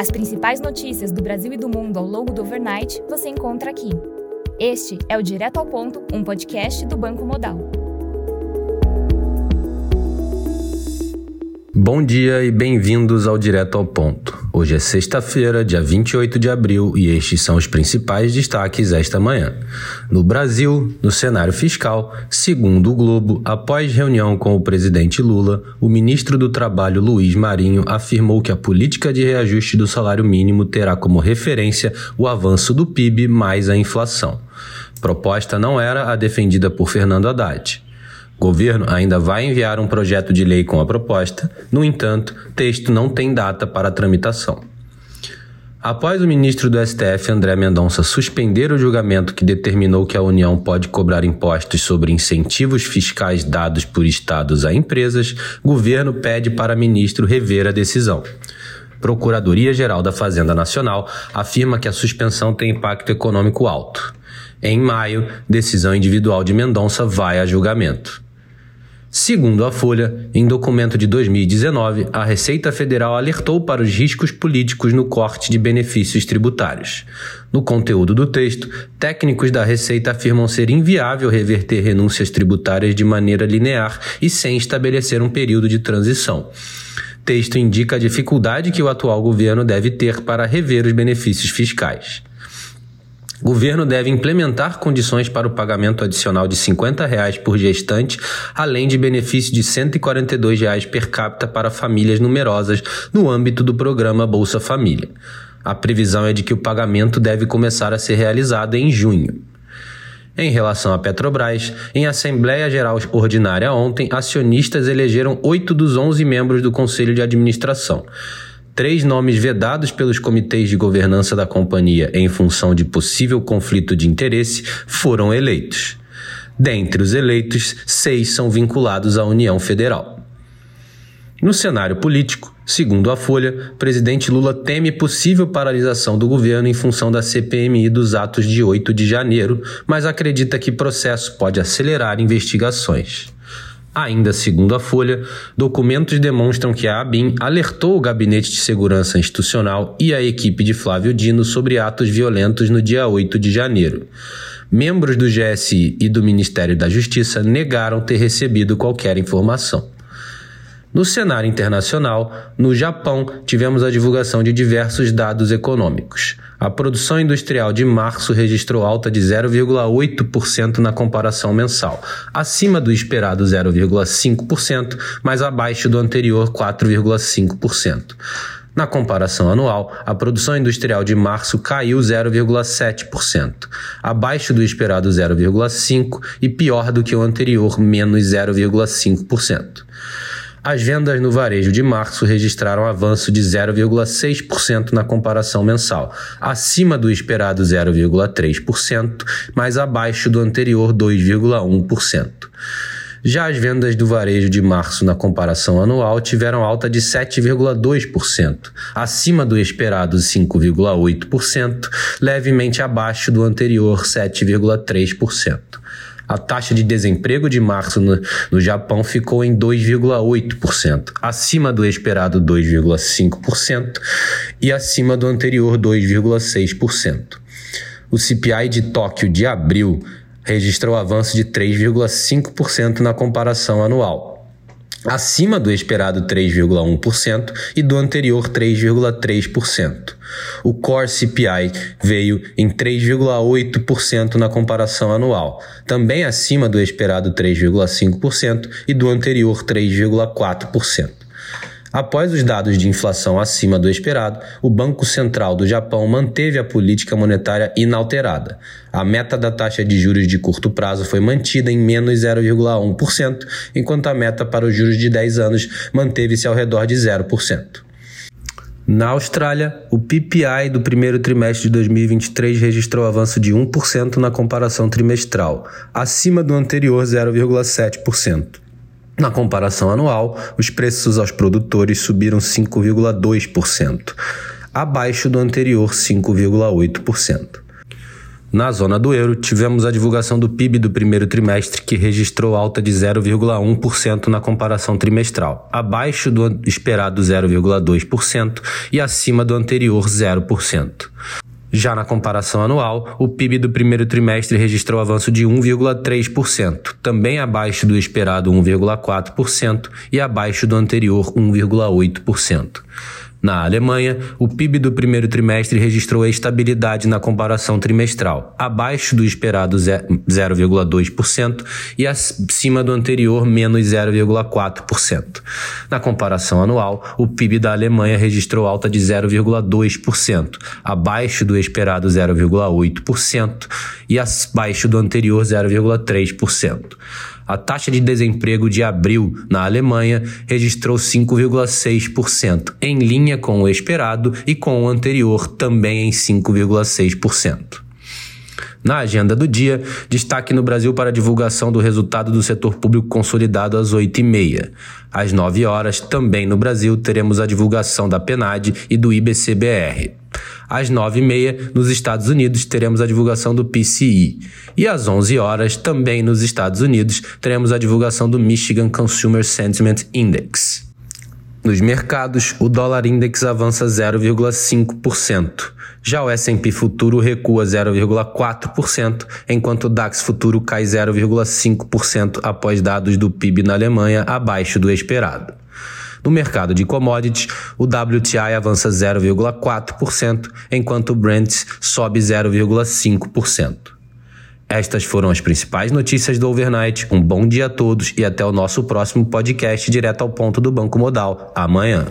As principais notícias do Brasil e do mundo ao longo do overnight você encontra aqui. Este é o Direto ao Ponto, um podcast do Banco Modal. Bom dia e bem-vindos ao Direto ao Ponto. Hoje é sexta-feira, dia 28 de abril, e estes são os principais destaques esta manhã. No Brasil, no cenário fiscal, segundo o Globo, após reunião com o presidente Lula, o ministro do Trabalho Luiz Marinho afirmou que a política de reajuste do salário mínimo terá como referência o avanço do PIB mais a inflação. Proposta não era a defendida por Fernando Haddad. Governo ainda vai enviar um projeto de lei com a proposta, no entanto, texto não tem data para tramitação. Após o ministro do STF, André Mendonça, suspender o julgamento que determinou que a União pode cobrar impostos sobre incentivos fiscais dados por estados a empresas, governo pede para ministro rever a decisão. Procuradoria-Geral da Fazenda Nacional afirma que a suspensão tem impacto econômico alto. Em maio, decisão individual de Mendonça vai a julgamento. Segundo a Folha, em documento de 2019, a Receita Federal alertou para os riscos políticos no corte de benefícios tributários. No conteúdo do texto, técnicos da Receita afirmam ser inviável reverter renúncias tributárias de maneira linear e sem estabelecer um período de transição. Texto indica a dificuldade que o atual governo deve ter para rever os benefícios fiscais. Governo deve implementar condições para o pagamento adicional de 50 reais por gestante, além de benefício de 142 reais per capita para famílias numerosas no âmbito do programa Bolsa Família. A previsão é de que o pagamento deve começar a ser realizado em junho. Em relação à Petrobras, em Assembleia Geral Ordinária ontem, acionistas elegeram oito dos onze membros do Conselho de Administração três nomes vedados pelos comitês de governança da companhia em função de possível conflito de interesse foram eleitos. Dentre os eleitos, seis são vinculados à União Federal. No cenário político, segundo a Folha, presidente Lula teme possível paralisação do governo em função da CPMI dos atos de 8 de janeiro, mas acredita que processo pode acelerar investigações. Ainda segundo a Folha, documentos demonstram que a ABIN alertou o Gabinete de Segurança Institucional e a equipe de Flávio Dino sobre atos violentos no dia 8 de janeiro. Membros do GSI e do Ministério da Justiça negaram ter recebido qualquer informação. No cenário internacional, no Japão, tivemos a divulgação de diversos dados econômicos. A produção industrial de março registrou alta de 0,8% na comparação mensal, acima do esperado 0,5%, mas abaixo do anterior 4,5%. Na comparação anual, a produção industrial de março caiu 0,7%, abaixo do esperado 0,5% e pior do que o anterior, menos 0,5%. As vendas no varejo de março registraram avanço de 0,6% na comparação mensal, acima do esperado 0,3%, mas abaixo do anterior 2,1%. Já as vendas do varejo de março na comparação anual tiveram alta de 7,2%, acima do esperado 5,8%, levemente abaixo do anterior 7,3%. A taxa de desemprego de março no, no Japão ficou em 2,8%, acima do esperado 2,5% e acima do anterior 2,6%. O CPI de Tóquio de abril registrou avanço de 3,5% na comparação anual acima do esperado 3,1% e do anterior 3,3%. O Core CPI veio em 3,8% na comparação anual, também acima do esperado 3,5% e do anterior 3,4%. Após os dados de inflação acima do esperado, o Banco Central do Japão manteve a política monetária inalterada. A meta da taxa de juros de curto prazo foi mantida em menos 0,1%, enquanto a meta para os juros de 10 anos manteve-se ao redor de 0%. Na Austrália, o PPI do primeiro trimestre de 2023 registrou avanço de 1% na comparação trimestral, acima do anterior 0,7%. Na comparação anual, os preços aos produtores subiram 5,2%, abaixo do anterior 5,8%. Na zona do euro, tivemos a divulgação do PIB do primeiro trimestre, que registrou alta de 0,1% na comparação trimestral, abaixo do esperado 0,2% e acima do anterior 0%. Já na comparação anual, o PIB do primeiro trimestre registrou avanço de 1,3%, também abaixo do esperado 1,4% e abaixo do anterior 1,8%. Na Alemanha, o PIB do primeiro trimestre registrou estabilidade na comparação trimestral, abaixo do esperado 0,2% e acima do anterior menos 0,4%. Na comparação anual, o PIB da Alemanha registrou alta de 0,2%, abaixo do esperado 0,8% e abaixo do anterior 0,3%. A taxa de desemprego de abril na Alemanha registrou 5,6%, em linha com o esperado e com o anterior também em 5,6%. Na agenda do dia, destaque no Brasil para a divulgação do resultado do setor público consolidado às 8h30. Às 9 horas, também no Brasil, teremos a divulgação da PNAD e do IBCBR. Às 9h30, nos Estados Unidos, teremos a divulgação do PCI. E às 11 horas, também nos Estados Unidos, teremos a divulgação do Michigan Consumer Sentiment Index. Nos mercados, o dólar index avança 0,5%. Já o S&P futuro recua 0,4%, enquanto o DAX futuro cai 0,5% após dados do PIB na Alemanha abaixo do esperado. No mercado de commodities, o WTI avança 0,4%, enquanto o Brent sobe 0,5%. Estas foram as principais notícias do Overnight. Um bom dia a todos e até o nosso próximo podcast direto ao ponto do Banco Modal, amanhã.